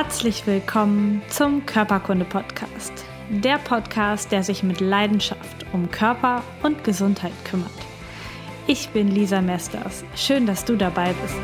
Herzlich willkommen zum Körperkunde-Podcast. Der Podcast, der sich mit Leidenschaft um Körper und Gesundheit kümmert. Ich bin Lisa Mesters. Schön, dass du dabei bist.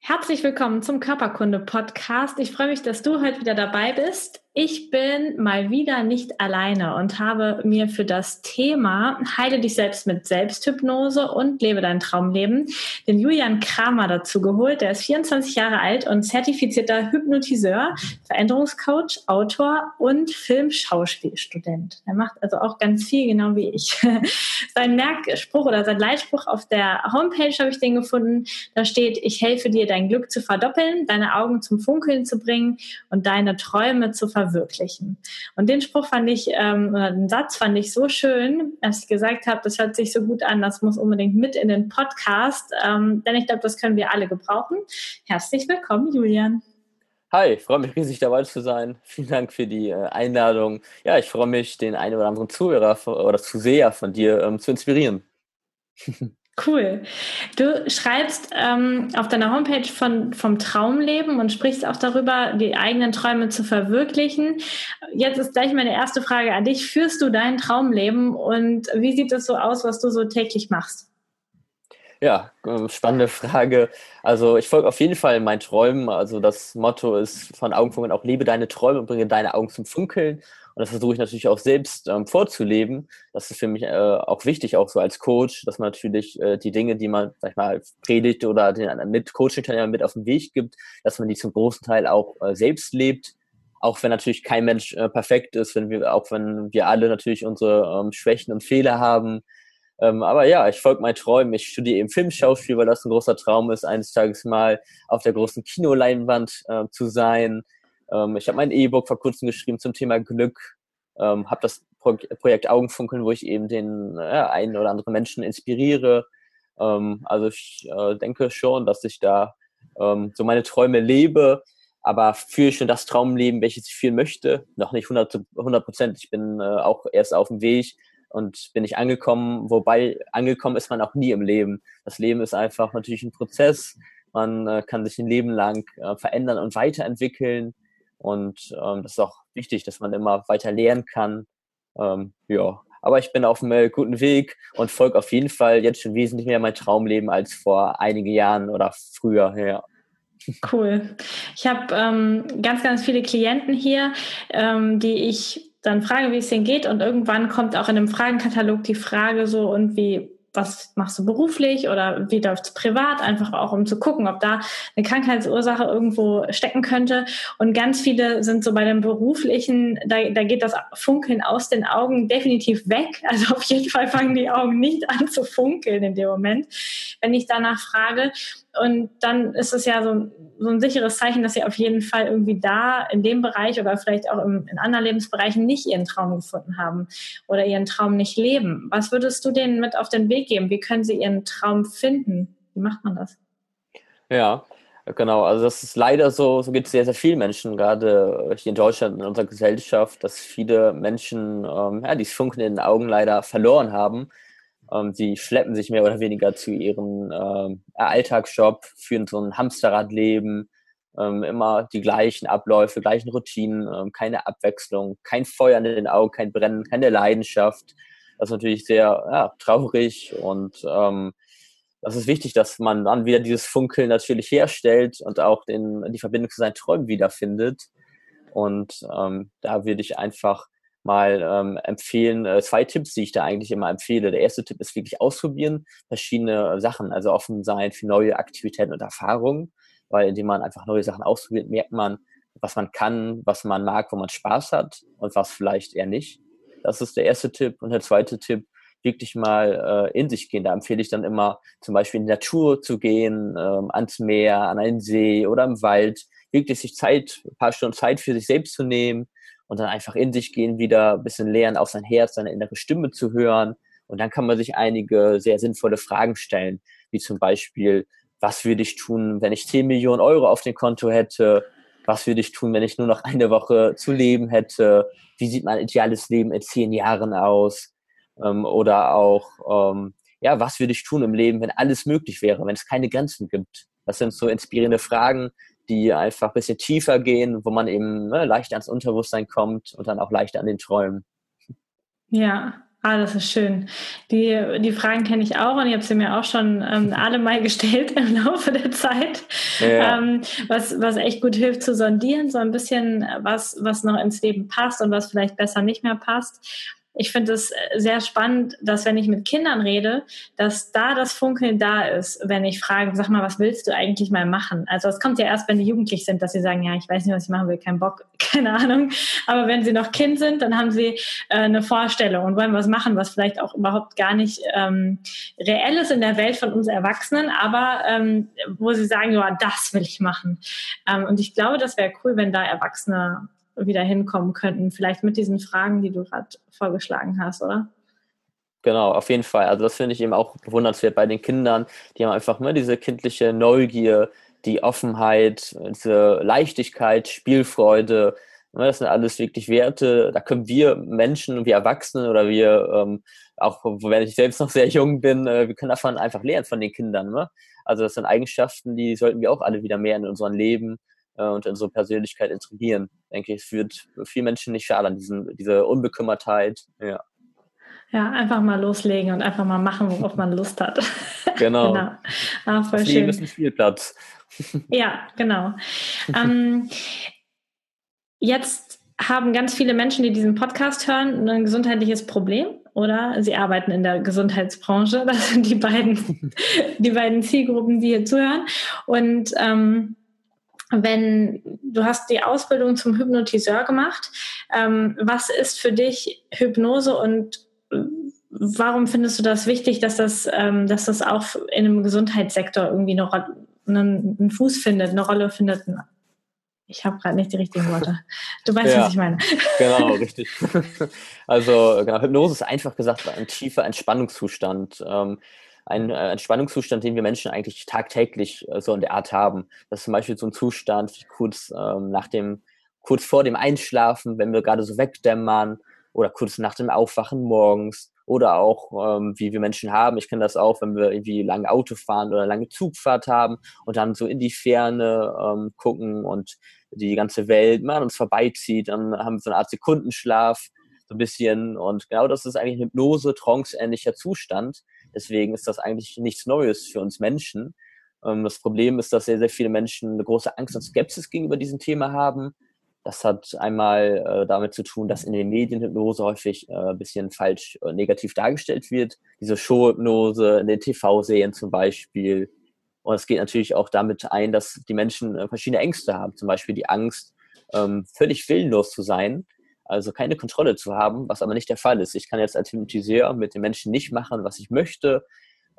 Herzlich willkommen zum Körperkunde-Podcast. Ich freue mich, dass du heute wieder dabei bist. Ich bin mal wieder nicht alleine und habe mir für das Thema Heile dich selbst mit Selbsthypnose und lebe dein Traumleben den Julian Kramer dazu geholt. Der ist 24 Jahre alt und zertifizierter Hypnotiseur, Veränderungscoach, Autor und Filmschauspielstudent. Er macht also auch ganz viel, genau wie ich. sein Merkspruch oder sein Leitspruch auf der Homepage habe ich den gefunden. Da steht, ich helfe dir, dein Glück zu verdoppeln, deine Augen zum Funkeln zu bringen und deine Träume zu verwirklichen verwirklichen. Und den Spruch fand ich, ähm, oder den Satz fand ich so schön, dass ich gesagt habe, das hört sich so gut an, das muss unbedingt mit in den Podcast, ähm, denn ich glaube, das können wir alle gebrauchen. Herzlich willkommen, Julian. Hi, freue mich riesig dabei zu sein. Vielen Dank für die äh, Einladung. Ja, ich freue mich, den einen oder anderen Zuhörer oder Zuseher von dir ähm, zu inspirieren. Cool. Du schreibst ähm, auf deiner Homepage von, vom Traumleben und sprichst auch darüber, die eigenen Träume zu verwirklichen. Jetzt ist gleich meine erste Frage an dich. Führst du dein Traumleben und wie sieht es so aus, was du so täglich machst? Ja, ähm, spannende Frage. Also ich folge auf jeden Fall meinen Träumen. Also das Motto ist von Augenfunkeln auch lebe deine Träume und bringe deine Augen zum Funkeln. Und das versuche ich natürlich auch selbst ähm, vorzuleben. Das ist für mich äh, auch wichtig, auch so als Coach, dass man natürlich äh, die Dinge, die man, sag ich mal, predigt oder den mit Coaching-Teilnehmern mit auf den Weg gibt, dass man die zum großen Teil auch äh, selbst lebt. Auch wenn natürlich kein Mensch äh, perfekt ist, wenn wir, auch wenn wir alle natürlich unsere ähm, Schwächen und Fehler haben. Ähm, aber ja, ich folge meinen Träumen. Ich studiere eben Filmschauspiel, weil das ein großer Traum ist, eines Tages mal auf der großen Kinoleinwand äh, zu sein. Ähm, ich habe mein E-Book vor kurzem geschrieben zum Thema Glück, ähm, habe das Pro Projekt Augenfunkeln, wo ich eben den äh, einen oder anderen Menschen inspiriere. Ähm, also ich äh, denke schon, dass ich da ähm, so meine Träume lebe, aber führe schon das Traumleben, welches ich führen möchte. Noch nicht 100 Prozent. Ich bin äh, auch erst auf dem Weg und bin ich angekommen, wobei angekommen ist man auch nie im Leben. Das Leben ist einfach natürlich ein Prozess. Man äh, kann sich ein Leben lang äh, verändern und weiterentwickeln. Und ähm, das ist auch wichtig, dass man immer weiter lernen kann. Ähm, ja, aber ich bin auf einem äh, guten Weg und folge auf jeden Fall jetzt schon wesentlich mehr mein Traumleben als vor einigen Jahren oder früher. Ja. Cool. Ich habe ähm, ganz, ganz viele Klienten hier, ähm, die ich dann frage, wie es denen geht und irgendwann kommt auch in einem Fragenkatalog die Frage so und wie was machst du beruflich oder wie läuft es privat, einfach auch um zu gucken, ob da eine Krankheitsursache irgendwo stecken könnte. Und ganz viele sind so bei dem beruflichen, da, da geht das Funkeln aus den Augen definitiv weg. Also auf jeden Fall fangen die Augen nicht an zu funkeln in dem Moment, wenn ich danach frage. Und dann ist es ja so, so ein sicheres Zeichen, dass sie auf jeden Fall irgendwie da in dem Bereich oder vielleicht auch im, in anderen Lebensbereichen nicht ihren Traum gefunden haben oder ihren Traum nicht leben. Was würdest du denen mit auf den Weg geben? Wie können sie ihren Traum finden? Wie macht man das? Ja, Genau, also das ist leider so, so gibt es sehr, sehr viele Menschen, gerade hier in Deutschland, in unserer Gesellschaft, dass viele Menschen ähm, ja, dieses Funken in den Augen leider verloren haben ähm, sie schleppen sich mehr oder weniger zu ihrem ähm, Alltagsjob, führen so ein Hamsterradleben, ähm, immer die gleichen Abläufe, gleichen Routinen, ähm, keine Abwechslung, kein Feuer in den Augen, kein Brennen, keine Leidenschaft. Das ist natürlich sehr ja, traurig und ähm, das ist wichtig, dass man dann wieder dieses Funkeln natürlich herstellt und auch den, die Verbindung zu seinen Träumen wiederfindet. Und ähm, da würde ich einfach mal ähm, empfehlen, äh, zwei Tipps, die ich da eigentlich immer empfehle. Der erste Tipp ist wirklich ausprobieren, verschiedene Sachen, also offen sein für neue Aktivitäten und Erfahrungen, weil indem man einfach neue Sachen ausprobiert, merkt man, was man kann, was man mag, wo man Spaß hat und was vielleicht eher nicht. Das ist der erste Tipp. Und der zweite Tipp, wirklich mal äh, in sich gehen. Da empfehle ich dann immer zum Beispiel in die Natur zu gehen, ähm, ans Meer, an einen See oder im Wald, wirklich sich Zeit, ein paar Stunden Zeit für sich selbst zu nehmen, und dann einfach in sich gehen, wieder ein bisschen lernen, auf sein Herz, seine innere Stimme zu hören. Und dann kann man sich einige sehr sinnvolle Fragen stellen, wie zum Beispiel, was würde ich tun, wenn ich 10 Millionen Euro auf dem Konto hätte? was würde ich tun, wenn ich nur noch eine Woche zu leben hätte, wie sieht mein ideales Leben in zehn Jahren aus ähm, oder auch, ähm, ja, was würde ich tun im Leben, wenn alles möglich wäre, wenn es keine Grenzen gibt. Das sind so inspirierende Fragen, die einfach ein bisschen tiefer gehen, wo man eben ne, leicht ans Unterbewusstsein kommt und dann auch leicht an den Träumen. Ja, Ah, das ist schön. Die, die Fragen kenne ich auch und ich habe sie mir auch schon ähm, alle mal gestellt im Laufe der Zeit, ja. ähm, was, was echt gut hilft zu sondieren, so ein bisschen, was, was noch ins Leben passt und was vielleicht besser nicht mehr passt ich finde es sehr spannend, dass wenn ich mit Kindern rede, dass da das Funkeln da ist, wenn ich frage, sag mal, was willst du eigentlich mal machen? Also es kommt ja erst, wenn die jugendlich sind, dass sie sagen, ja, ich weiß nicht, was ich machen will, kein Bock, keine Ahnung. Aber wenn sie noch Kind sind, dann haben sie äh, eine Vorstellung und wollen was machen, was vielleicht auch überhaupt gar nicht ähm, reell ist in der Welt von uns Erwachsenen, aber ähm, wo sie sagen, ja, das will ich machen. Ähm, und ich glaube, das wäre cool, wenn da Erwachsene wieder hinkommen könnten. Vielleicht mit diesen Fragen, die du gerade vorgeschlagen hast, oder? Genau, auf jeden Fall. Also das finde ich eben auch bewundernswert bei den Kindern. Die haben einfach nur diese kindliche Neugier, die Offenheit, diese Leichtigkeit, Spielfreude. Ne, das sind alles wirklich Werte. Da können wir Menschen, wir Erwachsene oder wir, ähm, auch wenn ich selbst noch sehr jung bin, äh, wir können davon einfach lernen von den Kindern. Ne? Also das sind Eigenschaften, die sollten wir auch alle wieder mehr in unserem Leben und in so Persönlichkeit integrieren. Denke ich, es wird vielen Menschen nicht schaden, diesen, diese Unbekümmertheit. Ja. Ja, einfach mal loslegen und einfach mal machen, worauf man Lust hat. Genau. genau. Ah, voll das schön. Leben ist ein Spielplatz. ja, genau. ähm, jetzt haben ganz viele Menschen, die diesen Podcast hören, ein gesundheitliches Problem oder sie arbeiten in der Gesundheitsbranche. Das sind die beiden, die beiden Zielgruppen, die hier zuhören. Und ähm, wenn du hast die Ausbildung zum Hypnotiseur gemacht, ähm, was ist für dich Hypnose und äh, warum findest du das wichtig, dass das, ähm, dass das auch in einem Gesundheitssektor irgendwie eine, einen, einen Fuß findet, eine Rolle findet? Ich habe gerade nicht die richtigen Worte. Du weißt, ja, was ich meine. Genau, richtig. Also genau, Hypnose ist einfach gesagt ein tiefer Entspannungszustand. Ähm, ein äh, Entspannungszustand, den wir Menschen eigentlich tagtäglich äh, so in der Art haben. Das ist zum Beispiel so ein Zustand kurz ähm, nach dem, kurz vor dem Einschlafen, wenn wir gerade so wegdämmern oder kurz nach dem Aufwachen morgens oder auch ähm, wie wir Menschen haben. Ich kenne das auch, wenn wir irgendwie lange Auto fahren oder lange Zugfahrt haben und dann so in die Ferne ähm, gucken und die ganze Welt mal an uns vorbeizieht. Dann haben wir so eine Art Sekundenschlaf so ein bisschen und genau das ist eigentlich ein Hypnose, Trance-ähnlicher Zustand, Deswegen ist das eigentlich nichts Neues für uns Menschen. Ähm, das Problem ist, dass sehr, sehr viele Menschen eine große Angst und Skepsis gegenüber diesem Thema haben. Das hat einmal äh, damit zu tun, dass in den Medien Hypnose häufig äh, ein bisschen falsch äh, negativ dargestellt wird. Diese Showhypnose in den TV-Serien zum Beispiel. Und es geht natürlich auch damit ein, dass die Menschen verschiedene Ängste haben. Zum Beispiel die Angst, ähm, völlig willenlos zu sein also keine Kontrolle zu haben, was aber nicht der Fall ist. Ich kann jetzt als Hypnotiseur mit den Menschen nicht machen, was ich möchte,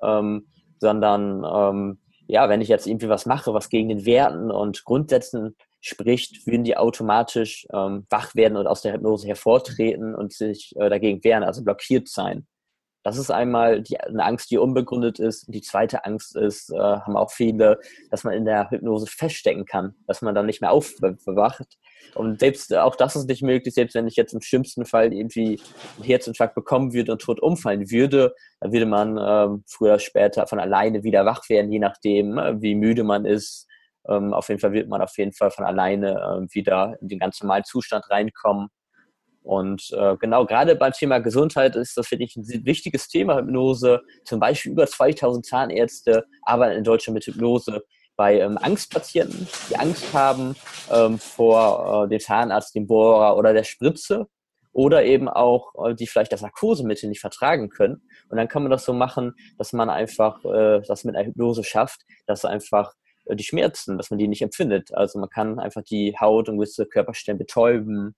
ähm, sondern ähm, ja, wenn ich jetzt irgendwie was mache, was gegen den Werten und Grundsätzen spricht, würden die automatisch ähm, wach werden und aus der Hypnose hervortreten und sich äh, dagegen wehren, also blockiert sein. Das ist einmal die, eine Angst, die unbegründet ist. Die zweite Angst ist, äh, haben auch viele, dass man in der Hypnose feststecken kann, dass man dann nicht mehr aufwacht. Und selbst äh, auch das ist nicht möglich, selbst wenn ich jetzt im schlimmsten Fall irgendwie einen Herzinfarkt bekommen würde und tot umfallen würde, dann würde man ähm, früher oder später von alleine wieder wach werden, je nachdem, äh, wie müde man ist. Ähm, auf jeden Fall wird man auf jeden Fall von alleine äh, wieder in den ganz normalen Zustand reinkommen. Und äh, genau, gerade beim Thema Gesundheit ist das, finde ich, ein wichtiges Thema Hypnose. Zum Beispiel über 2000 Zahnärzte arbeiten in Deutschland mit Hypnose bei ähm, Angstpatienten, die Angst haben ähm, vor äh, dem Zahnarzt, dem Bohrer oder der Spritze oder eben auch, äh, die vielleicht das Narkosemittel nicht vertragen können. Und dann kann man das so machen, dass man einfach äh, das mit einer Hypnose schafft, dass einfach äh, die Schmerzen, dass man die nicht empfindet. Also man kann einfach die Haut und gewisse Körperstellen betäuben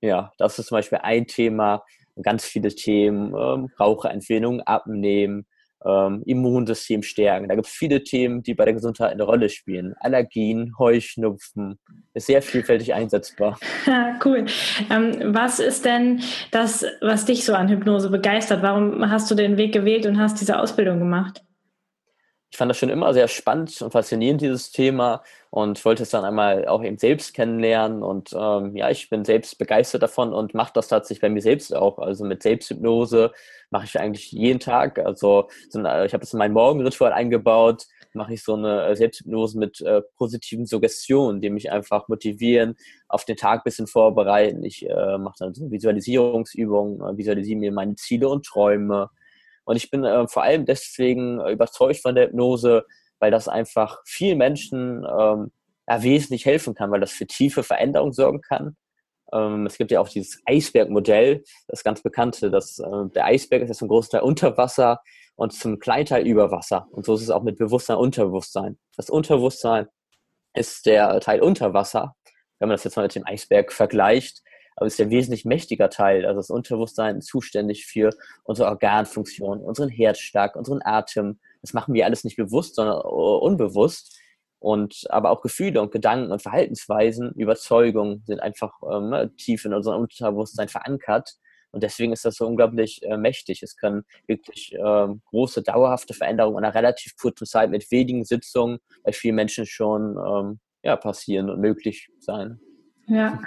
ja, das ist zum Beispiel ein Thema. Ganz viele Themen, ähm, Raucherentwöhnung, Abnehmen, ähm, Immunsystem stärken. Da gibt es viele Themen, die bei der Gesundheit eine Rolle spielen. Allergien, Heuschnupfen, ist sehr vielfältig einsetzbar. cool. Ähm, was ist denn das, was dich so an Hypnose begeistert? Warum hast du den Weg gewählt und hast diese Ausbildung gemacht? Ich fand das schon immer sehr spannend und faszinierend, dieses Thema, und wollte es dann einmal auch eben selbst kennenlernen. Und ähm, ja, ich bin selbst begeistert davon und mache das tatsächlich bei mir selbst auch. Also mit Selbsthypnose mache ich eigentlich jeden Tag. Also so eine, ich habe es in mein Morgenritual eingebaut, mache ich so eine äh, Selbsthypnose mit äh, positiven Suggestionen, die mich einfach motivieren, auf den Tag ein bisschen vorbereiten. Ich äh, mache dann so Visualisierungsübungen, äh, visualisiere mir meine Ziele und Träume und ich bin äh, vor allem deswegen äh, überzeugt von der Hypnose, weil das einfach vielen Menschen ähm, ja, wesentlich helfen kann, weil das für tiefe Veränderungen sorgen kann. Ähm, es gibt ja auch dieses Eisbergmodell, das ganz bekannte, dass äh, der Eisberg ist ja zum großen Teil unter Wasser und zum kleinen Teil über Wasser. Und so ist es auch mit Bewusstsein und Unterbewusstsein. Das Unterbewusstsein ist der Teil unter Wasser, wenn man das jetzt mal mit dem Eisberg vergleicht aber ist der wesentlich mächtiger Teil. Also das Unterbewusstsein ist zuständig für unsere Organfunktion, unseren Herzschlag, unseren Atem. Das machen wir alles nicht bewusst, sondern unbewusst. Und aber auch Gefühle und Gedanken und Verhaltensweisen, Überzeugungen sind einfach ähm, tief in unserem Unterbewusstsein verankert. Und deswegen ist das so unglaublich äh, mächtig. Es können wirklich äh, große, dauerhafte Veränderungen in einer relativ kurzen Zeit mit wenigen Sitzungen bei vielen Menschen schon ähm, ja, passieren und möglich sein. Ja,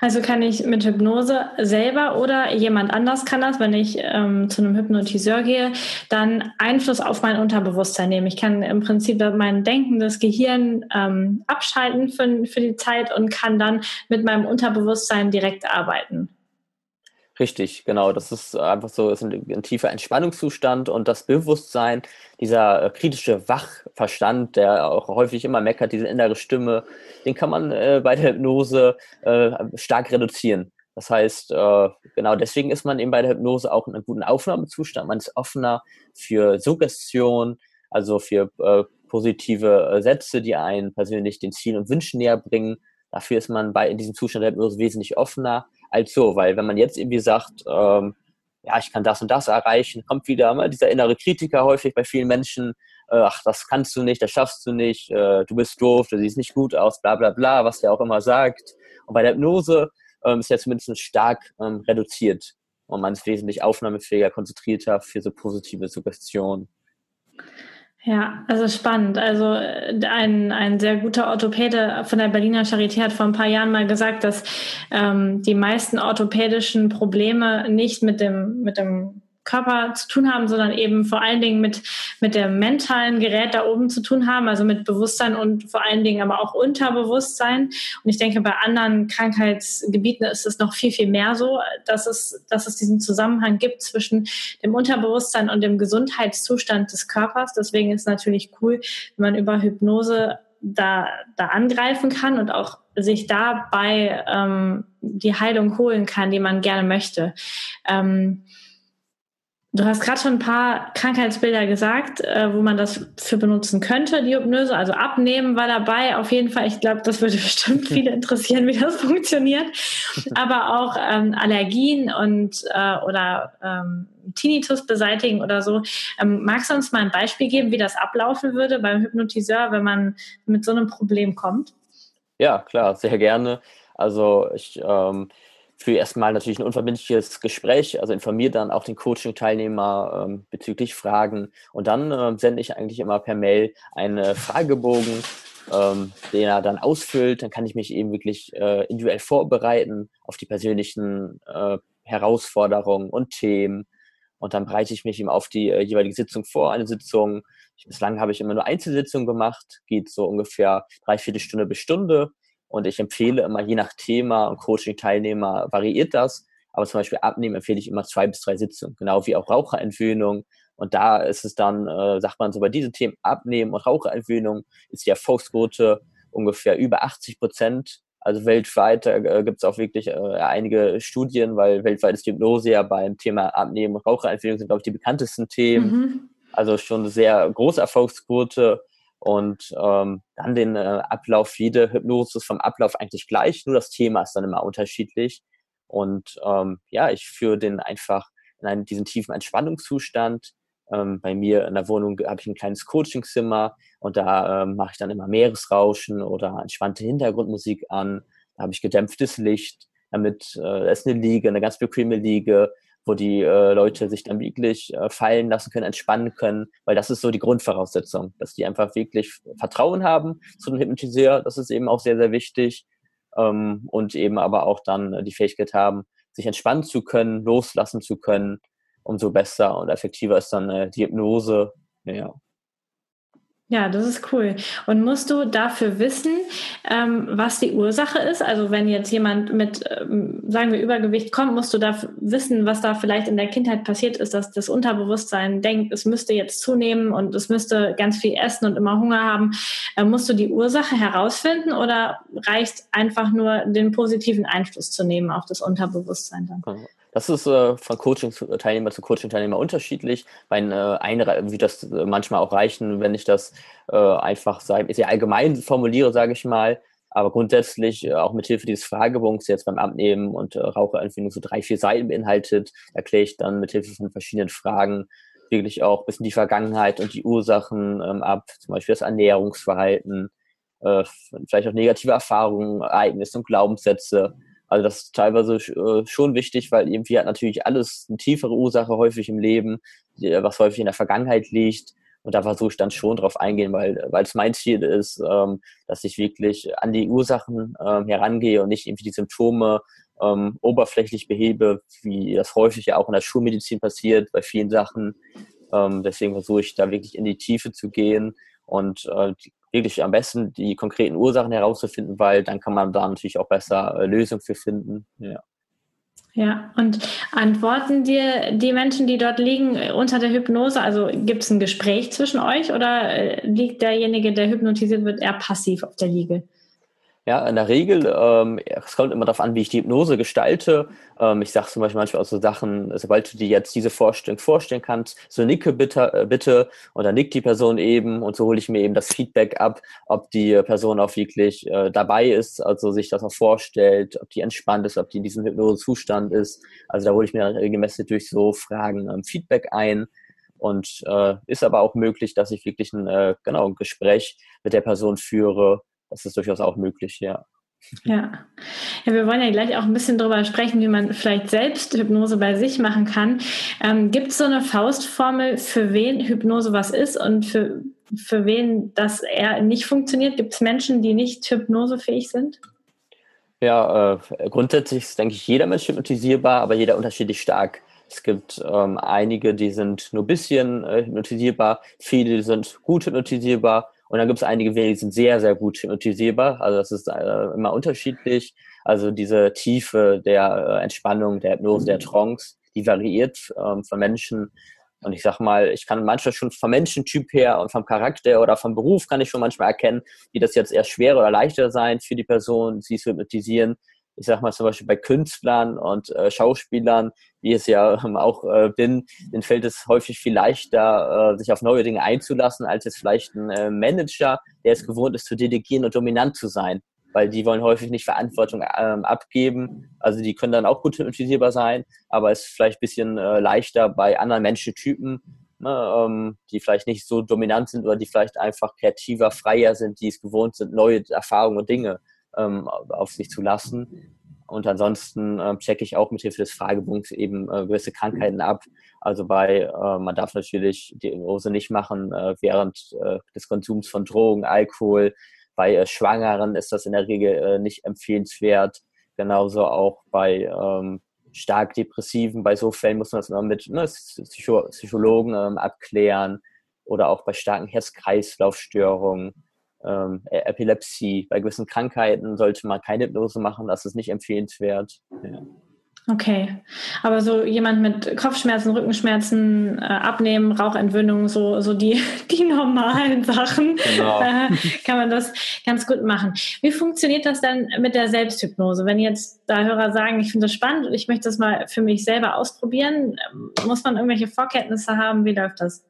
also kann ich mit Hypnose selber oder jemand anders kann das, wenn ich ähm, zu einem Hypnotiseur gehe, dann Einfluss auf mein Unterbewusstsein nehmen. Ich kann im Prinzip mein denkendes Gehirn ähm, abschalten für, für die Zeit und kann dann mit meinem Unterbewusstsein direkt arbeiten. Richtig, genau. Das ist einfach so, ist ein, ein, tiefer Entspannungszustand und das Bewusstsein, dieser äh, kritische Wachverstand, der auch häufig immer meckert, diese innere Stimme, den kann man äh, bei der Hypnose äh, stark reduzieren. Das heißt, äh, genau deswegen ist man eben bei der Hypnose auch in einem guten Aufnahmezustand. Man ist offener für Suggestion, also für äh, positive äh, Sätze, die einen persönlich den Zielen und Wünschen näher bringen. Dafür ist man bei in diesem Zustand der Hypnose wesentlich offener als so, weil wenn man jetzt irgendwie sagt, ähm, ja, ich kann das und das erreichen, kommt wieder immer dieser innere Kritiker häufig bei vielen Menschen, äh, ach, das kannst du nicht, das schaffst du nicht, äh, du bist doof, du siehst nicht gut aus, bla bla bla, was der auch immer sagt. Und bei der Hypnose ähm, ist ja zumindest stark ähm, reduziert und man ist wesentlich aufnahmefähiger, konzentrierter für so positive Suggestionen. Ja, also spannend. Also äh, ein, ein sehr guter Orthopäde von der Berliner Charité hat vor ein paar Jahren mal gesagt, dass ähm, die meisten orthopädischen Probleme nicht mit dem, mit dem Körper zu tun haben, sondern eben vor allen Dingen mit, mit dem mentalen Gerät da oben zu tun haben, also mit Bewusstsein und vor allen Dingen aber auch Unterbewusstsein. Und ich denke, bei anderen Krankheitsgebieten ist es noch viel, viel mehr so, dass es, dass es diesen Zusammenhang gibt zwischen dem Unterbewusstsein und dem Gesundheitszustand des Körpers. Deswegen ist natürlich cool, wenn man über Hypnose da, da angreifen kann und auch sich dabei ähm, die Heilung holen kann, die man gerne möchte. Ähm, Du hast gerade schon ein paar Krankheitsbilder gesagt, äh, wo man das für benutzen könnte, die Hypnose. Also abnehmen war dabei. Auf jeden Fall, ich glaube, das würde bestimmt viele interessieren, wie das funktioniert. Aber auch ähm, Allergien und äh, oder ähm, Tinnitus beseitigen oder so. Ähm, magst du uns mal ein Beispiel geben, wie das ablaufen würde beim Hypnotiseur, wenn man mit so einem Problem kommt? Ja, klar, sehr gerne. Also ich ähm, für erstmal natürlich ein unverbindliches Gespräch, also informiere dann auch den Coaching-Teilnehmer ähm, bezüglich Fragen und dann äh, sende ich eigentlich immer per Mail einen Fragebogen, ähm, den er dann ausfüllt. Dann kann ich mich eben wirklich äh, individuell vorbereiten auf die persönlichen äh, Herausforderungen und Themen und dann bereite ich mich eben auf die äh, jeweilige Sitzung vor. Eine Sitzung, ich, bislang habe ich immer nur Einzelsitzungen gemacht, geht so ungefähr drei, vier Stunde bis Stunde. Und ich empfehle immer, je nach Thema und Coaching-Teilnehmer variiert das. Aber zum Beispiel Abnehmen empfehle ich immer zwei bis drei Sitzungen, genau wie auch Raucherentwöhnung. Und da ist es dann, äh, sagt man so, bei diesen Themen Abnehmen und Raucherentwöhnung ist die Erfolgsquote ungefähr über 80 Prozent. Also weltweit äh, gibt es auch wirklich äh, einige Studien, weil weltweit ist die Hypnose ja beim Thema Abnehmen und Raucherentwöhnung sind, glaube ich, die bekanntesten Themen. Mhm. Also schon eine sehr große Erfolgsquote. Und ähm, dann den äh, Ablauf, jede Hypnose ist vom Ablauf eigentlich gleich, nur das Thema ist dann immer unterschiedlich. Und ähm, ja, ich führe den einfach in einen, diesen tiefen Entspannungszustand. Ähm, bei mir in der Wohnung habe ich ein kleines Coachingzimmer und da ähm, mache ich dann immer Meeresrauschen oder entspannte Hintergrundmusik an. Da habe ich gedämpftes Licht, damit äh, ist eine Liege, eine ganz bequeme Liege, wo die äh, Leute sich dann wirklich äh, fallen lassen können, entspannen können, weil das ist so die Grundvoraussetzung, dass die einfach wirklich Vertrauen haben zu dem Hypnotiseur. Das ist eben auch sehr, sehr wichtig. Ähm, und eben aber auch dann die Fähigkeit haben, sich entspannen zu können, loslassen zu können. Umso besser und effektiver ist dann äh, die Hypnose. Ja. Ja, das ist cool. Und musst du dafür wissen, ähm, was die Ursache ist? Also wenn jetzt jemand mit, ähm, sagen wir, Übergewicht kommt, musst du da wissen, was da vielleicht in der Kindheit passiert ist, dass das Unterbewusstsein denkt, es müsste jetzt zunehmen und es müsste ganz viel essen und immer Hunger haben. Äh, musst du die Ursache herausfinden oder reicht einfach nur den positiven Einfluss zu nehmen auf das Unterbewusstsein dann? Das ist äh, von Coaching-Teilnehmer zu Coaching-Teilnehmer unterschiedlich. Bei äh, eine, wie das äh, manchmal auch reichen, wenn ich das äh, einfach sehr allgemein formuliere, sage ich mal. Aber grundsätzlich äh, auch mit Hilfe dieses Fragebogens jetzt beim Abnehmen und äh, Raucherentwicklung so drei, vier Seiten beinhaltet, erkläre ich dann mit Hilfe von verschiedenen Fragen wirklich auch ein bisschen die Vergangenheit und die Ursachen ähm, ab, zum Beispiel das Ernährungsverhalten, äh, vielleicht auch negative Erfahrungen, Ereignisse und Glaubenssätze also das ist teilweise äh, schon wichtig, weil irgendwie hat natürlich alles eine tiefere Ursache häufig im Leben, was häufig in der Vergangenheit liegt. Und da versuche ich dann schon drauf eingehen, weil weil es mein Ziel ist, ähm, dass ich wirklich an die Ursachen ähm, herangehe und nicht irgendwie die Symptome ähm, oberflächlich behebe, wie das häufig ja auch in der Schulmedizin passiert bei vielen Sachen. Deswegen versuche ich da wirklich in die Tiefe zu gehen und äh, wirklich am besten die konkreten Ursachen herauszufinden, weil dann kann man da natürlich auch besser äh, Lösungen für finden. Ja. Ja, und antworten dir die Menschen, die dort liegen, äh, unter der Hypnose? Also gibt es ein Gespräch zwischen euch oder äh, liegt derjenige, der hypnotisiert wird, eher passiv auf der Liege? Ja, in der Regel, ähm, es kommt immer darauf an, wie ich die Hypnose gestalte. Ähm, ich sage zum Beispiel manchmal auch so Sachen, sobald du dir jetzt diese Vorstellung vorstellen kannst, so nicke bitte, äh, bitte und dann nickt die Person eben und so hole ich mir eben das Feedback ab, ob die Person auch wirklich äh, dabei ist, also sich das auch vorstellt, ob die entspannt ist, ob die in diesem Hypnose-Zustand ist. Also da hole ich mir dann regelmäßig durch so Fragen ähm, Feedback ein. Und äh, ist aber auch möglich, dass ich wirklich ein, äh, genau, ein Gespräch mit der Person führe, das ist durchaus auch möglich, ja. Ja. ja, wir wollen ja gleich auch ein bisschen darüber sprechen, wie man vielleicht selbst Hypnose bei sich machen kann. Ähm, Gibt es so eine Faustformel, für wen Hypnose was ist und für, für wen das eher nicht funktioniert? Gibt es Menschen, die nicht hypnosefähig sind? Ja, äh, grundsätzlich ist, denke ich, jeder Mensch hypnotisierbar, aber jeder unterschiedlich stark. Es gibt ähm, einige, die sind nur ein bisschen äh, hypnotisierbar, viele sind gut hypnotisierbar und dann gibt es einige die sind sehr, sehr gut hypnotisierbar. Also das ist äh, immer unterschiedlich. Also diese Tiefe der äh, Entspannung, der Hypnose, der Trance, die variiert ähm, von Menschen. Und ich sag mal, ich kann manchmal schon vom Menschentyp her und vom Charakter oder vom Beruf kann ich schon manchmal erkennen, wie das jetzt eher schwerer oder leichter sein für die Person, sie zu hypnotisieren ich sag mal zum Beispiel bei Künstlern und äh, Schauspielern, wie es ja ähm, auch äh, bin, denen fällt es häufig viel leichter, äh, sich auf neue Dinge einzulassen, als jetzt vielleicht ein äh, Manager, der es gewohnt ist zu delegieren und dominant zu sein. Weil die wollen häufig nicht Verantwortung ähm, abgeben. Also die können dann auch gut hypnotisierbar sein, aber es ist vielleicht ein bisschen äh, leichter bei anderen Menschentypen, ne, ähm, die vielleicht nicht so dominant sind oder die vielleicht einfach kreativer, freier sind, die es gewohnt sind, neue Erfahrungen und Dinge ähm, auf sich zu lassen. Und ansonsten äh, checke ich auch mit Hilfe des Fragebogens eben äh, gewisse Krankheiten ab. Also bei, äh, man darf natürlich die Diagnose nicht machen äh, während äh, des Konsums von Drogen, Alkohol. Bei äh, Schwangeren ist das in der Regel nicht empfehlenswert. Genauso auch bei ähm, stark Depressiven. Bei so Fällen muss man das immer mit ne, Psycho Psychologen ähm, abklären oder auch bei starken Herz-Kreislauf-Störungen ähm, Epilepsie. Bei gewissen Krankheiten sollte man keine Hypnose machen, das ist nicht empfehlenswert. Ja. Okay, aber so jemand mit Kopfschmerzen, Rückenschmerzen, äh, Abnehmen, Rauchentwöhnung, so, so die, die normalen Sachen, genau. äh, kann man das ganz gut machen. Wie funktioniert das dann mit der Selbsthypnose? Wenn jetzt da Hörer sagen, ich finde das spannend und ich möchte das mal für mich selber ausprobieren, muss man irgendwelche Vorkenntnisse haben? Wie läuft das?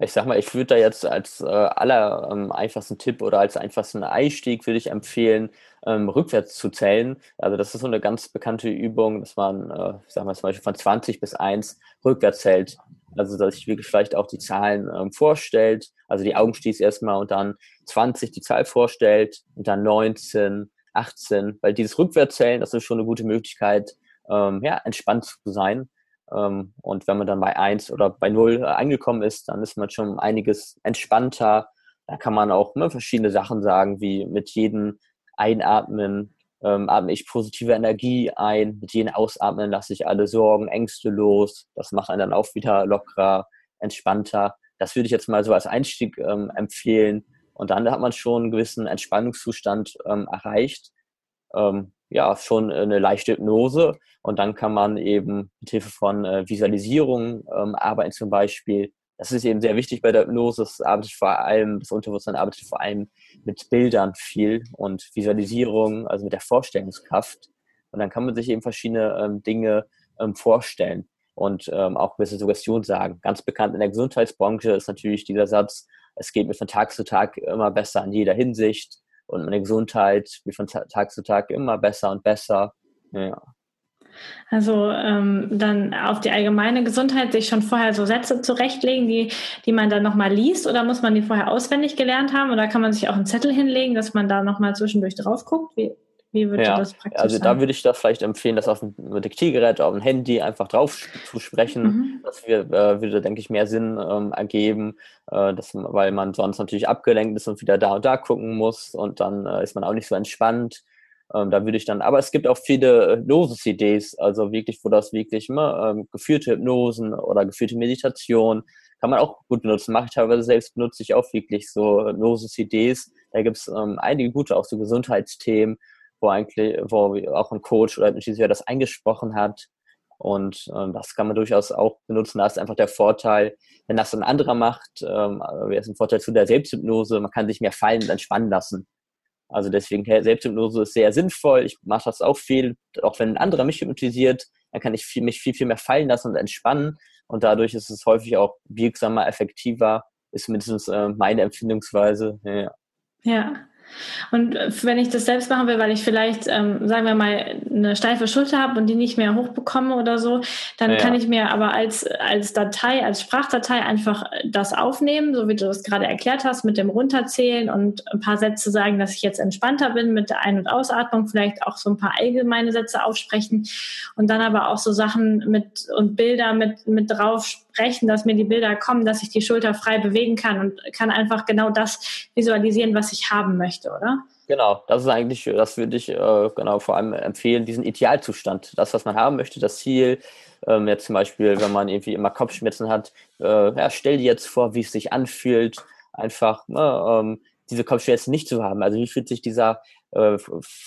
Ich sag mal, ich würde da jetzt als äh, aller ähm, einfachsten Tipp oder als einfachsten Einstieg würde ich empfehlen, ähm, rückwärts zu zählen. Also das ist so eine ganz bekannte Übung, dass man, äh, ich sag mal zum Beispiel von 20 bis 1 rückwärts zählt. Also dass sich wirklich vielleicht auch die Zahlen ähm, vorstellt, also die Augen schließt erstmal und dann 20 die Zahl vorstellt und dann 19, 18, weil dieses Rückwärtszählen, das ist schon eine gute Möglichkeit, ähm, ja, entspannt zu sein und wenn man dann bei eins oder bei null angekommen ist, dann ist man schon einiges entspannter. Da kann man auch ne, verschiedene Sachen sagen, wie mit jedem Einatmen ähm, atme ich positive Energie ein, mit jedem Ausatmen lasse ich alle Sorgen, Ängste los. Das macht einen dann auch wieder lockerer, entspannter. Das würde ich jetzt mal so als Einstieg ähm, empfehlen. Und dann hat man schon einen gewissen Entspannungszustand ähm, erreicht. Ähm, ja, schon eine leichte Hypnose. Und dann kann man eben mit Hilfe von äh, Visualisierung ähm, arbeiten zum Beispiel. Das ist eben sehr wichtig bei der Hypnose. Das arbeitet vor allem, das Unterbewusstsein arbeitet vor allem mit Bildern viel und Visualisierung, also mit der Vorstellungskraft. Und dann kann man sich eben verschiedene ähm, Dinge ähm, vorstellen und ähm, auch gewisse Suggestion sagen. Ganz bekannt in der Gesundheitsbranche ist natürlich dieser Satz, es geht mir von Tag zu Tag immer besser in jeder Hinsicht und meine Gesundheit wird von Tag zu Tag immer besser und besser. Ja. Also ähm, dann auf die allgemeine Gesundheit sich schon vorher so Sätze zurechtlegen, die, die man dann nochmal liest oder muss man die vorher auswendig gelernt haben oder kann man sich auch einen Zettel hinlegen, dass man da nochmal zwischendurch drauf guckt? Wie, wie würde ja, das praktisch Also da würde ich da vielleicht empfehlen, das auf dem Diktiergerät, auf dem Handy einfach drauf zu sprechen. Mhm. Das wir, äh, würde, denke ich, mehr Sinn ähm, ergeben, äh, dass, weil man sonst natürlich abgelenkt ist und wieder da und da gucken muss und dann äh, ist man auch nicht so entspannt. Ähm, da würde ich dann, aber es gibt auch viele Hypnose-CDs, also wirklich, wo das wirklich immer ähm, geführte Hypnosen oder geführte Meditation kann man auch gut benutzen. Mache ich teilweise selbst, benutze ich auch wirklich so Hypnose-CDs. Da gibt es ähm, einige gute, auch so Gesundheitsthemen wo eigentlich, wo auch ein Coach oder ein Regisseur das eingesprochen hat. Und ähm, das kann man durchaus auch benutzen. Da ist einfach der Vorteil, wenn das ein anderer macht, ähm, wäre es ein Vorteil zu der Selbsthypnose, man kann sich mehr fallen und entspannen lassen. Also deswegen, Selbsthypnose ist sehr sinnvoll. Ich mache das auch viel, auch wenn ein anderer mich hypnotisiert, dann kann ich viel, mich viel, viel mehr fallen lassen und entspannen. Und dadurch ist es häufig auch wirksamer, effektiver, ist mindestens äh, meine Empfindungsweise. Ja. ja. Und wenn ich das selbst machen will, weil ich vielleicht, ähm, sagen wir mal, eine steife Schulter habe und die nicht mehr hochbekomme oder so, dann ja. kann ich mir aber als, als Datei, als Sprachdatei einfach das aufnehmen, so wie du das gerade erklärt hast, mit dem Runterzählen und ein paar Sätze sagen, dass ich jetzt entspannter bin mit der Ein- und Ausatmung, vielleicht auch so ein paar allgemeine Sätze aufsprechen und dann aber auch so Sachen mit und Bilder mit, mit drauf sprechen, dass mir die Bilder kommen, dass ich die Schulter frei bewegen kann und kann einfach genau das visualisieren, was ich haben möchte, oder? Genau, das ist eigentlich, das würde ich äh, genau vor allem empfehlen, diesen Idealzustand, das, was man haben möchte, das Ziel. Ähm, jetzt zum Beispiel, wenn man irgendwie immer Kopfschmerzen hat, äh, ja, stell dir jetzt vor, wie es sich anfühlt, einfach ne, ähm, diese Kopfschmerzen nicht zu haben. Also wie fühlt sich dieser äh,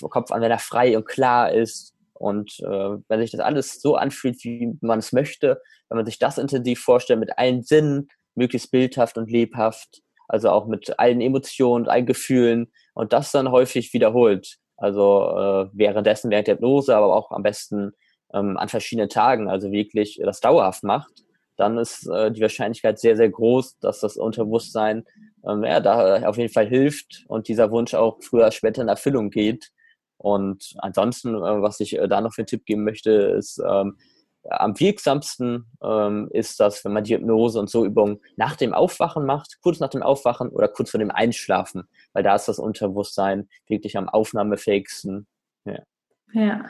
Kopf an, wenn er frei und klar ist? Und äh, wenn sich das alles so anfühlt, wie man es möchte, wenn man sich das intensiv vorstellt, mit allen Sinnen, möglichst bildhaft und lebhaft, also auch mit allen Emotionen, allen Gefühlen und das dann häufig wiederholt. Also äh, währenddessen, während der Hypnose, aber auch am besten ähm, an verschiedenen Tagen, also wirklich das dauerhaft macht, dann ist äh, die Wahrscheinlichkeit sehr, sehr groß, dass das Unterbewusstsein ähm, ja, da auf jeden Fall hilft und dieser Wunsch auch früher später in Erfüllung geht. Und ansonsten, äh, was ich äh, da noch für einen Tipp geben möchte, ist, ähm, am wirksamsten ähm, ist das, wenn man die Hypnose und so Übungen nach dem Aufwachen macht, kurz nach dem Aufwachen oder kurz vor dem Einschlafen, weil da ist das Unterbewusstsein wirklich am aufnahmefähigsten. Ja.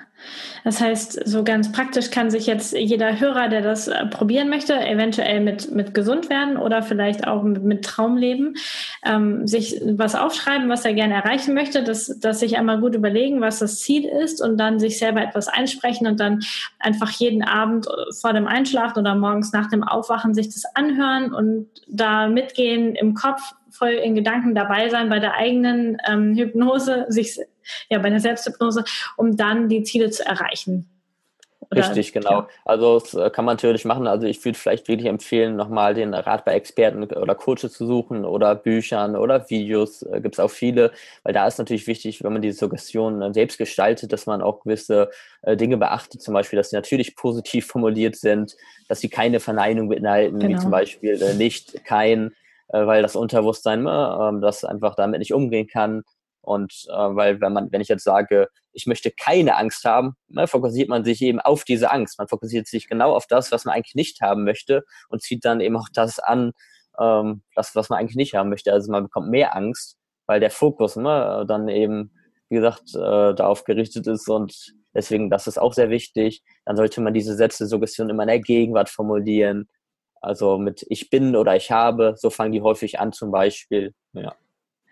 Das heißt, so ganz praktisch kann sich jetzt jeder Hörer, der das äh, probieren möchte, eventuell mit, mit gesund werden oder vielleicht auch mit, mit Traumleben, ähm, sich was aufschreiben, was er gerne erreichen möchte, dass, dass sich einmal gut überlegen, was das Ziel ist und dann sich selber etwas einsprechen und dann einfach jeden Abend äh, vor dem Einschlafen oder morgens nach dem Aufwachen sich das anhören und da mitgehen im Kopf, voll in Gedanken dabei sein bei der eigenen ähm, Hypnose, sich ja bei der Selbsthypnose, um dann die Ziele zu erreichen. Oder, Richtig, genau. Ja. Also das äh, kann man natürlich machen. Also ich würde vielleicht wirklich empfehlen, nochmal den Rat bei Experten oder Coaches zu suchen oder Büchern oder Videos. Äh, Gibt es auch viele, weil da ist natürlich wichtig, wenn man die Suggestion selbst gestaltet, dass man auch gewisse äh, Dinge beachtet, zum Beispiel, dass sie natürlich positiv formuliert sind, dass sie keine Verneinung beinhalten, genau. wie zum Beispiel äh, nicht, kein, äh, weil das Unterbewusstsein äh, das einfach damit nicht umgehen kann. Und äh, weil, wenn man, wenn ich jetzt sage, ich möchte keine Angst haben, ne, fokussiert man sich eben auf diese Angst. Man fokussiert sich genau auf das, was man eigentlich nicht haben möchte und zieht dann eben auch das an, ähm, das, was man eigentlich nicht haben möchte. Also man bekommt mehr Angst, weil der Fokus ne, dann eben, wie gesagt, äh, darauf gerichtet ist und Deswegen, das ist auch sehr wichtig. Dann sollte man diese Sätze, Suggestion immer in der Gegenwart formulieren. Also mit ich bin oder ich habe, so fangen die häufig an zum Beispiel. Ja.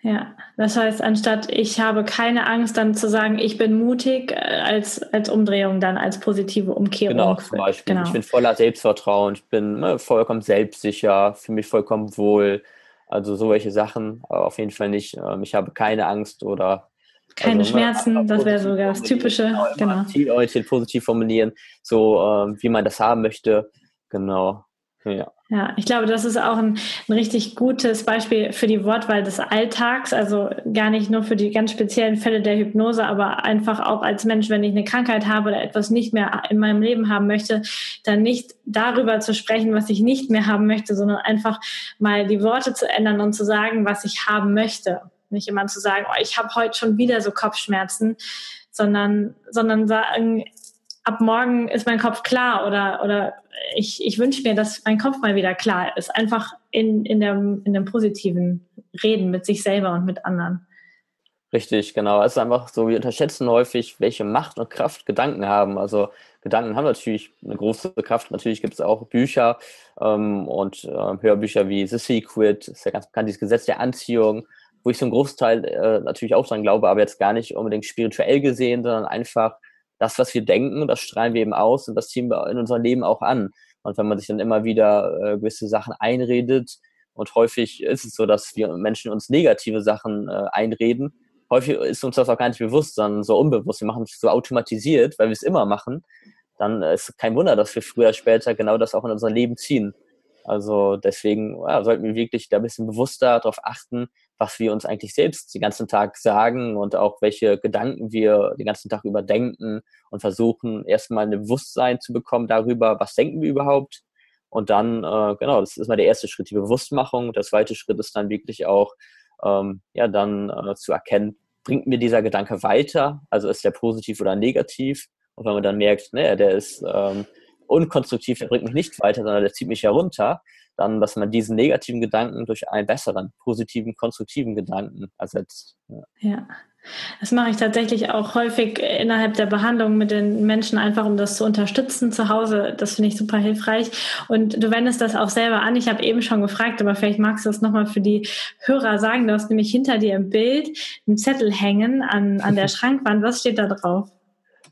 Ja, das heißt, anstatt ich habe keine Angst, dann zu sagen, ich bin mutig, äh, als, als Umdrehung dann, als positive Umkehrung. Genau, zum Beispiel. Genau. Ich bin voller Selbstvertrauen, ich bin ne, vollkommen selbstsicher, fühle mich vollkommen wohl. Also so welche Sachen, aber auf jeden Fall nicht, ähm, ich habe keine Angst oder keine also, Schmerzen, ne, das wäre sogar das Typische. Genau. Zielorientiert, positiv formulieren, so ähm, wie man das haben möchte. Genau. Ja. Ja, ich glaube, das ist auch ein, ein, richtig gutes Beispiel für die Wortwahl des Alltags. Also gar nicht nur für die ganz speziellen Fälle der Hypnose, aber einfach auch als Mensch, wenn ich eine Krankheit habe oder etwas nicht mehr in meinem Leben haben möchte, dann nicht darüber zu sprechen, was ich nicht mehr haben möchte, sondern einfach mal die Worte zu ändern und zu sagen, was ich haben möchte. Nicht immer zu sagen, oh, ich habe heute schon wieder so Kopfschmerzen, sondern, sondern sagen, ab morgen ist mein Kopf klar oder, oder ich, ich wünsche mir, dass mein Kopf mal wieder klar ist. Einfach in, in, dem, in dem positiven Reden mit sich selber und mit anderen. Richtig, genau. Es ist einfach so, wir unterschätzen häufig, welche Macht und Kraft Gedanken haben. Also Gedanken haben natürlich eine große Kraft. Natürlich gibt es auch Bücher ähm, und äh, Hörbücher wie The Secret, ist ja ganz bekannt, dieses Gesetz der Anziehung, wo ich so einen Großteil äh, natürlich auch dran glaube, aber jetzt gar nicht unbedingt spirituell gesehen, sondern einfach das, was wir denken, das strahlen wir eben aus und das ziehen wir in unserem Leben auch an. Und wenn man sich dann immer wieder äh, gewisse Sachen einredet, und häufig ist es so, dass wir Menschen uns negative Sachen äh, einreden, häufig ist uns das auch gar nicht bewusst, sondern so unbewusst. Wir machen es so automatisiert, weil wir es immer machen. Dann ist kein Wunder, dass wir früher oder später genau das auch in unser Leben ziehen. Also deswegen ja, sollten wir wirklich da ein bisschen bewusster darauf achten, was wir uns eigentlich selbst den ganzen Tag sagen und auch welche Gedanken wir den ganzen Tag überdenken und versuchen erstmal ein Bewusstsein zu bekommen darüber, was denken wir überhaupt. Und dann, äh, genau, das ist mal der erste Schritt, die Bewusstmachung. Der zweite Schritt ist dann wirklich auch, ähm, ja, dann äh, zu erkennen, bringt mir dieser Gedanke weiter, also ist der positiv oder negativ. Und wenn man dann merkt, naja, der ist ähm, unkonstruktiv, der bringt mich nicht weiter, sondern der zieht mich herunter, dann, dass man diesen negativen Gedanken durch einen besseren, positiven, konstruktiven Gedanken ersetzt. Ja. ja. Das mache ich tatsächlich auch häufig innerhalb der Behandlung mit den Menschen, einfach um das zu unterstützen zu Hause. Das finde ich super hilfreich. Und du wendest das auch selber an. Ich habe eben schon gefragt, aber vielleicht magst du das nochmal für die Hörer sagen. Du hast nämlich hinter dir im Bild einen Zettel hängen an, an der Schrankwand. Was steht da drauf?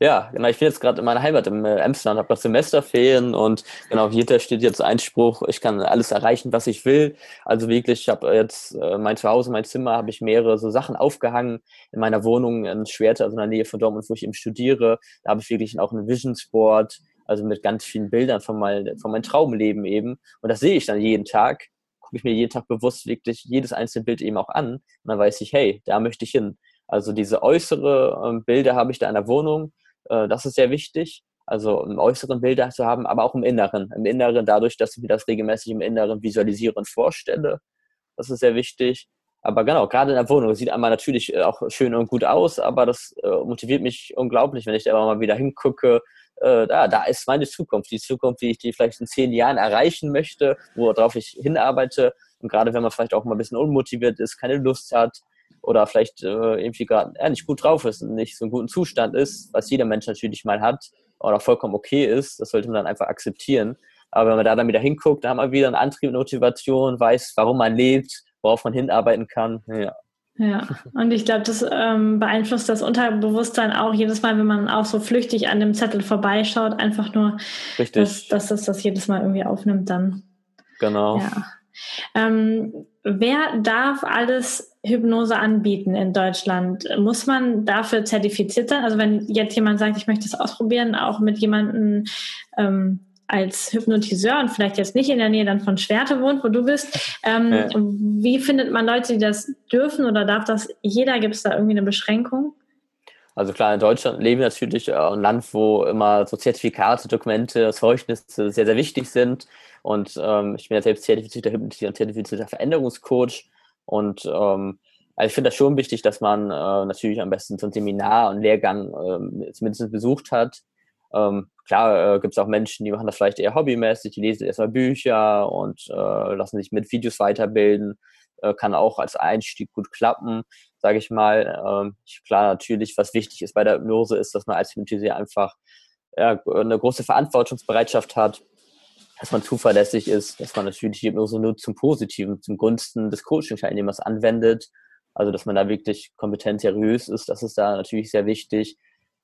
Ja, genau. Ich bin jetzt gerade in meiner Heimat im äh, Amsterdam, habe noch Semesterferien und genau hier steht jetzt Einspruch, ich kann alles erreichen, was ich will. Also wirklich, ich habe jetzt äh, mein Zuhause, mein Zimmer, habe ich mehrere so Sachen aufgehangen in meiner Wohnung in Schwerte, also in der Nähe von Dortmund, wo ich eben studiere. Da habe ich wirklich auch ein Visionsboard, also mit ganz vielen Bildern von, mein, von meinem Traumleben eben. Und das sehe ich dann jeden Tag gucke ich mir jeden Tag bewusst wirklich jedes einzelne Bild eben auch an und dann weiß ich, hey, da möchte ich hin. Also diese äußere ähm, Bilder habe ich da in der Wohnung äh, das ist sehr wichtig. Also im äußeren Bilder zu haben, aber auch im Inneren. Im Inneren dadurch, dass ich mir das regelmäßig im Inneren visualisiere und vorstelle. Das ist sehr wichtig. Aber genau, gerade in der Wohnung sieht einmal natürlich äh, auch schön und gut aus, aber das äh, motiviert mich unglaublich, wenn ich da immer mal wieder hingucke. Da, da ist meine Zukunft, die Zukunft, wie ich die vielleicht in zehn Jahren erreichen möchte, worauf ich hinarbeite. Und gerade wenn man vielleicht auch mal ein bisschen unmotiviert ist, keine Lust hat, oder vielleicht äh, irgendwie gerade ja, nicht gut drauf ist und nicht so einen guten Zustand ist, was jeder Mensch natürlich mal hat oder vollkommen okay ist, das sollte man dann einfach akzeptieren. Aber wenn man da dann wieder hinguckt, dann hat man wieder einen Antrieb, eine Motivation, weiß, warum man lebt, worauf man hinarbeiten kann. Ja. Ja, und ich glaube, das ähm, beeinflusst das Unterbewusstsein auch jedes Mal, wenn man auch so flüchtig an dem Zettel vorbeischaut, einfach nur, Richtig. dass, dass das das jedes Mal irgendwie aufnimmt dann. Genau. Ja. Ähm, wer darf alles Hypnose anbieten in Deutschland? Muss man dafür zertifiziert sein? Also wenn jetzt jemand sagt, ich möchte es ausprobieren, auch mit jemandem ähm, als Hypnotiseur und vielleicht jetzt nicht in der Nähe dann von Schwerte wohnt, wo du bist, ähm, ja. wie findet man Leute, die das dürfen oder darf das jeder? Gibt es da irgendwie eine Beschränkung? Also klar, in Deutschland leben wir natürlich ein Land, wo immer so Zertifikate, Dokumente, Zeugnisse sehr, sehr wichtig sind. Und ähm, ich bin ja selbst zertifizierter Hypnotisierer und zertifizierter Veränderungscoach. Und ähm, also ich finde das schon wichtig, dass man äh, natürlich am besten so ein Seminar und Lehrgang äh, zumindest besucht hat. Ähm, klar äh, gibt es auch Menschen, die machen das vielleicht eher hobbymäßig, die lesen erstmal Bücher und äh, lassen sich mit Videos weiterbilden. äh, kann auch als Einstieg gut klappen, sage ich mal. Ähm, klar, natürlich, was wichtig ist bei der Hypnose, ist, dass man als Hypnotiseur einfach ja, eine große Verantwortungsbereitschaft hat, dass man zuverlässig ist, dass man natürlich die Hypnose nur zum Positiven, zum Gunsten des Coaching-Teilnehmers anwendet. Also, dass man da wirklich kompetent seriös ist, das ist da natürlich sehr wichtig.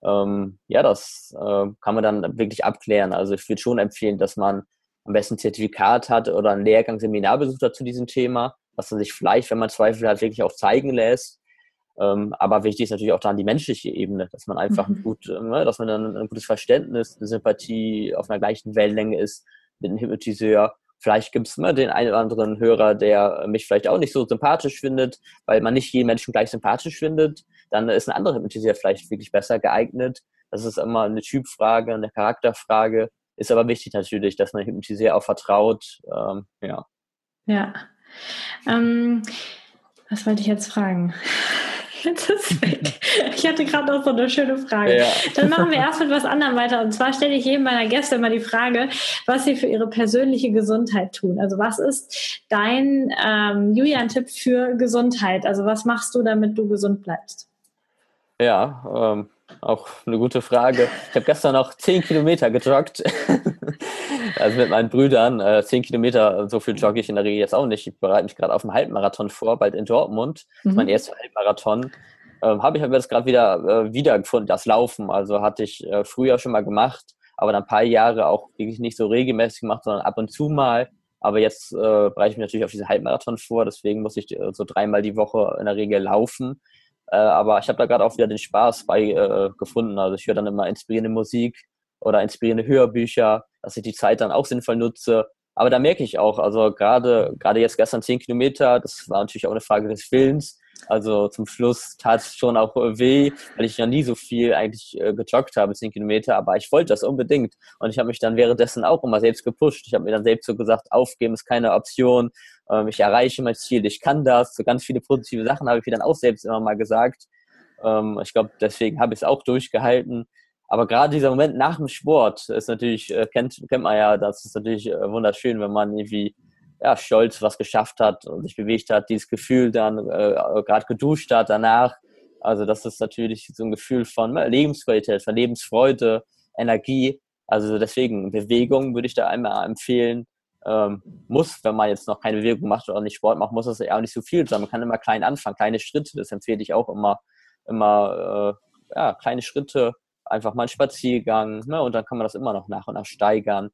Ähm, ja, das äh, kann man dann wirklich abklären. Also, ich würde schon empfehlen, dass man am besten ein Zertifikat hat oder einen Lehrgang, Seminar besucht hat zu diesem Thema, was man sich vielleicht, wenn man Zweifel hat, wirklich auch zeigen lässt. Ähm, aber wichtig ist natürlich auch dann die menschliche Ebene, dass man einfach mhm. gut, äh, dass man dann ein gutes Verständnis, eine Sympathie auf einer gleichen Wellenlänge ist mit Hypnotiseur. Vielleicht gibt es immer den einen oder anderen Hörer, der mich vielleicht auch nicht so sympathisch findet, weil man nicht jeden Menschen gleich sympathisch findet. Dann ist ein anderer Hypnotiseur vielleicht wirklich besser geeignet. Das ist immer eine Typfrage, eine Charakterfrage. Ist aber wichtig natürlich, dass man Hypnotiseur auch vertraut. Ähm, ja. Ja. Ähm, was wollte ich jetzt fragen? Jetzt ist weg. Ich hatte gerade noch so eine schöne Frage. Ja. Dann machen wir erst mit was anderem weiter. Und zwar stelle ich jedem meiner Gäste immer die Frage, was sie für ihre persönliche Gesundheit tun. Also was ist dein ähm, Julian-Tipp für Gesundheit? Also was machst du, damit du gesund bleibst? Ja, ähm, auch eine gute Frage. Ich habe gestern noch zehn Kilometer gejoggt. also mit meinen Brüdern. Äh, zehn Kilometer, so viel jogge ich in der Regel jetzt auch nicht. Ich bereite mich gerade auf einen Halbmarathon vor, bald in Dortmund. Mhm. Mein erster Halbmarathon. Ähm, habe ich aber jetzt gerade wieder äh, wiedergefunden, das Laufen. Also hatte ich äh, früher schon mal gemacht, aber dann ein paar Jahre auch wirklich nicht so regelmäßig gemacht, sondern ab und zu mal. Aber jetzt äh, bereite ich mich natürlich auf diesen Halbmarathon vor, deswegen muss ich äh, so dreimal die Woche in der Regel laufen. Äh, aber ich habe da gerade auch wieder den Spaß bei äh, gefunden. Also ich höre dann immer inspirierende Musik oder inspirierende Hörbücher, dass ich die Zeit dann auch sinnvoll nutze. Aber da merke ich auch, also gerade gerade jetzt gestern zehn Kilometer, das war natürlich auch eine Frage des Willens. Also zum Schluss tat es schon auch weh, weil ich ja nie so viel eigentlich äh, gejoggt habe, zehn Kilometer, aber ich wollte das unbedingt. Und ich habe mich dann währenddessen auch immer selbst gepusht. Ich habe mir dann selbst so gesagt, aufgeben ist keine Option ähm, ich erreiche mein Ziel, ich kann das. So ganz viele positive Sachen habe ich mir dann auch selbst immer mal gesagt. Ähm, ich glaube, deswegen habe ich es auch durchgehalten. Aber gerade dieser Moment nach dem Sport ist natürlich, äh, kennt, kennt man ja, das ist natürlich äh, wunderschön, wenn man irgendwie ja, stolz was geschafft hat und sich bewegt hat, dieses Gefühl dann äh, gerade geduscht hat danach. Also das ist natürlich so ein Gefühl von ne, Lebensqualität, von Lebensfreude, Energie. Also deswegen Bewegung würde ich da einmal empfehlen ähm, muss, wenn man jetzt noch keine Bewegung macht oder nicht Sport macht, muss das ja auch nicht so viel sein. Man kann immer klein anfangen, kleine Schritte, das empfehle ich auch immer, immer äh, ja, kleine Schritte, einfach mal einen Spaziergang, ne, und dann kann man das immer noch nach und nach steigern.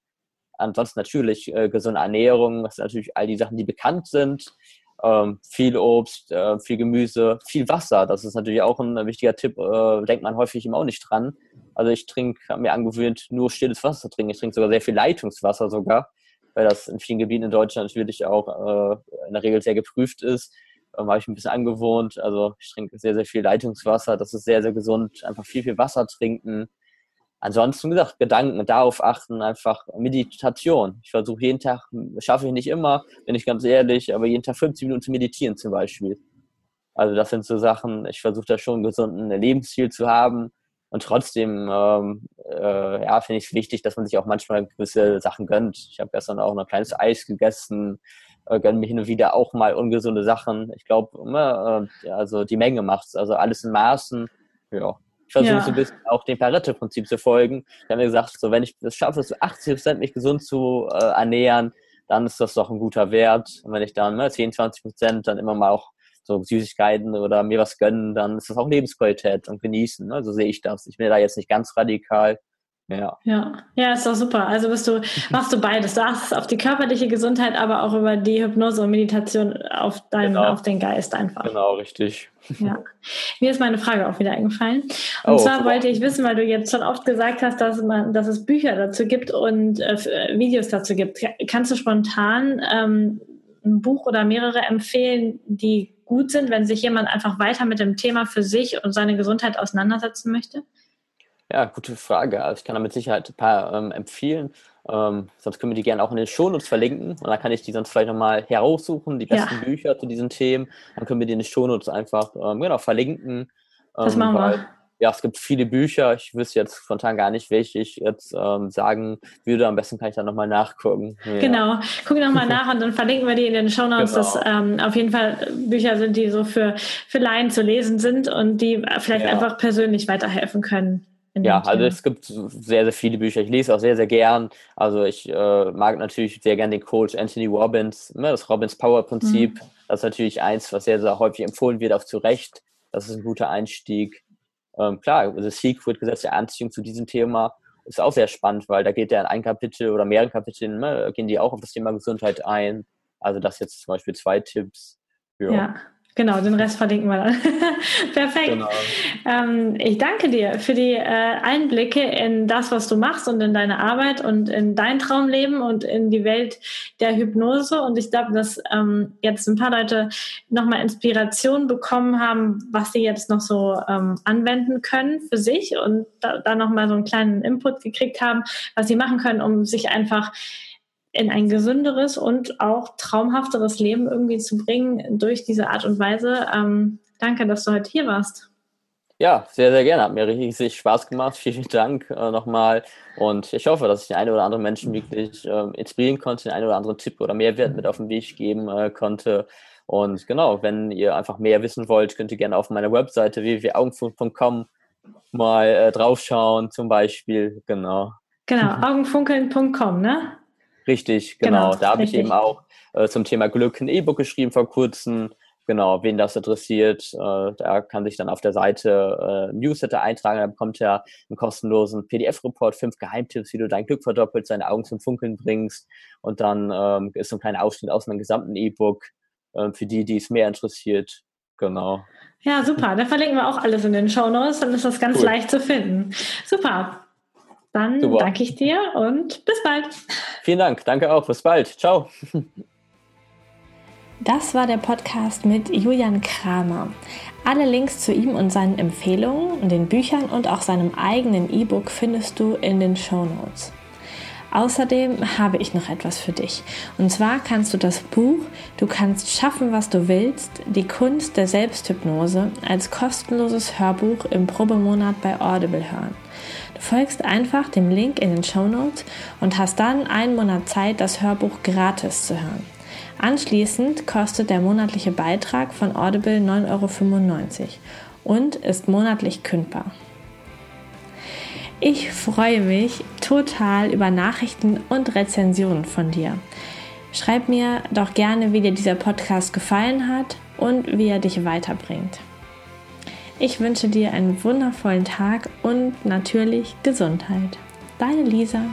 Ansonsten natürlich äh, gesunde Ernährung, das sind natürlich all die Sachen, die bekannt sind. Ähm, viel Obst, äh, viel Gemüse, viel Wasser. Das ist natürlich auch ein wichtiger Tipp. Äh, denkt man häufig immer auch nicht dran. Also ich trinke, habe mir angewöhnt, nur stilles Wasser zu trinken. Ich trinke sogar sehr viel Leitungswasser sogar weil das in vielen Gebieten in Deutschland natürlich auch äh, in der Regel sehr geprüft ist. Ähm, habe ich ein bisschen angewohnt. Also ich trinke sehr, sehr viel Leitungswasser. Das ist sehr, sehr gesund. Einfach viel, viel Wasser trinken. Ansonsten, gesagt, Gedanken, darauf achten, einfach Meditation. Ich versuche jeden Tag, schaffe ich nicht immer, bin ich ganz ehrlich, aber jeden Tag 15 Minuten zu meditieren zum Beispiel. Also das sind so Sachen, ich versuche da schon einen gesunden Lebensstil zu haben und trotzdem, ähm, äh, ja, finde ich es wichtig, dass man sich auch manchmal gewisse Sachen gönnt. Ich habe gestern auch noch ein kleines Eis gegessen, äh, gönne mir hin und wieder auch mal ungesunde Sachen. Ich glaube, äh, also die Menge macht's. Also alles in Maßen. Ja. Ich versuche ja. so ein bisschen auch dem Pareto-Prinzip zu folgen. Ich habe mir gesagt, so wenn ich es schaffe, so 80 Prozent mich gesund zu äh, ernähren, dann ist das doch ein guter Wert. Und wenn ich dann ne, 10, 20 Prozent dann immer mal auch so Süßigkeiten oder mir was gönnen, dann ist das auch Lebensqualität und genießen. Ne? So sehe ich das. Ich bin da jetzt nicht ganz radikal. Ja. ja, ja, ist doch super. Also bist du, machst du beides. Du achtest auf die körperliche Gesundheit, aber auch über die Hypnose und Meditation auf deinen, genau. auf den Geist einfach. Genau, richtig. Ja. Mir ist meine Frage auch wieder eingefallen. Und oh, zwar super. wollte ich wissen, weil du jetzt schon oft gesagt hast, dass man, dass es Bücher dazu gibt und äh, Videos dazu gibt. Kannst du spontan ähm, ein Buch oder mehrere empfehlen, die gut sind, wenn sich jemand einfach weiter mit dem Thema für sich und seine Gesundheit auseinandersetzen möchte? Ja, gute Frage. Also ich kann da mit Sicherheit ein paar ähm, empfehlen. Ähm, sonst können wir die gerne auch in den Shownotes verlinken und dann kann ich die sonst vielleicht nochmal heraussuchen, die besten ja. Bücher zu diesen Themen. Dann können wir die in den Shownotes einfach ähm, genau, verlinken. das ähm, machen weil, wir. ja, es gibt viele Bücher. Ich wüsste jetzt spontan gar nicht, welche ich jetzt ähm, sagen würde. Am besten kann ich dann nochmal nachgucken. Ja. Genau, guck nochmal nach und dann verlinken wir die in den Show Notes, genau. dass ähm, auf jeden Fall Bücher sind, die so für, für Laien zu lesen sind und die vielleicht ja. einfach persönlich weiterhelfen können. Ja, also es gibt sehr, sehr viele Bücher. Ich lese auch sehr, sehr gern. Also ich äh, mag natürlich sehr gern den Coach Anthony Robbins, ne, das Robbins Power Prinzip. Mhm. Das ist natürlich eins, was sehr, sehr häufig empfohlen wird, auch zu Recht. Das ist ein guter Einstieg. Ähm, klar, The Secret, Gesetz der Anziehung zu diesem Thema ist auch sehr spannend, weil da geht ja in ein Kapitel oder mehreren Kapiteln, ne, gehen die auch auf das Thema Gesundheit ein. Also das jetzt zum Beispiel zwei Tipps. Ja. ja. Genau, den Rest verlinken wir dann. Perfekt. Genau. Ähm, ich danke dir für die äh, Einblicke in das, was du machst und in deine Arbeit und in dein Traumleben und in die Welt der Hypnose. Und ich glaube, dass ähm, jetzt ein paar Leute nochmal Inspiration bekommen haben, was sie jetzt noch so ähm, anwenden können für sich und da, da nochmal so einen kleinen Input gekriegt haben, was sie machen können, um sich einfach in ein gesünderes und auch traumhafteres Leben irgendwie zu bringen durch diese Art und Weise. Ähm, danke, dass du heute hier warst. Ja, sehr, sehr gerne. Hat mir richtig Spaß gemacht. Vielen Dank äh, nochmal. Und ich hoffe, dass ich den einen oder anderen Menschen wirklich äh, inspirieren konnte, den einen oder anderen Tipp oder Mehrwert mit auf den Weg geben äh, konnte. Und genau, wenn ihr einfach mehr wissen wollt, könnt ihr gerne auf meiner Webseite www.augenfunkeln.com mal äh, draufschauen, zum Beispiel. Genau. Genau, augenfunkeln.com, ne? Richtig, genau. genau da habe ich eben auch äh, zum Thema Glück ein E-Book geschrieben vor kurzem. Genau, wen das interessiert, äh, der kann sich dann auf der Seite äh, Newsletter eintragen. Dann bekommt er einen kostenlosen PDF-Report, fünf Geheimtipps, wie du dein Glück verdoppelt, seine Augen zum Funkeln bringst. Und dann ähm, ist so ein kleiner Ausschnitt aus meinem gesamten E-Book äh, für die, die es mehr interessiert. Genau. Ja, super. Da verlinken wir auch alles in den Show Notes, dann ist das ganz cool. leicht zu finden. Super. Dann Super. danke ich dir und bis bald. Vielen Dank. Danke auch. Bis bald. Ciao. Das war der Podcast mit Julian Kramer. Alle Links zu ihm und seinen Empfehlungen, den Büchern und auch seinem eigenen E-Book findest du in den Show Notes. Außerdem habe ich noch etwas für dich. Und zwar kannst du das Buch Du kannst schaffen, was du willst, die Kunst der Selbsthypnose als kostenloses Hörbuch im Probemonat bei Audible hören. Du folgst einfach dem Link in den Show Notes und hast dann einen Monat Zeit, das Hörbuch gratis zu hören. Anschließend kostet der monatliche Beitrag von Audible 9,95 Euro und ist monatlich kündbar. Ich freue mich total über Nachrichten und Rezensionen von dir. Schreib mir doch gerne, wie dir dieser Podcast gefallen hat und wie er dich weiterbringt. Ich wünsche dir einen wundervollen Tag und natürlich Gesundheit. Deine Lisa.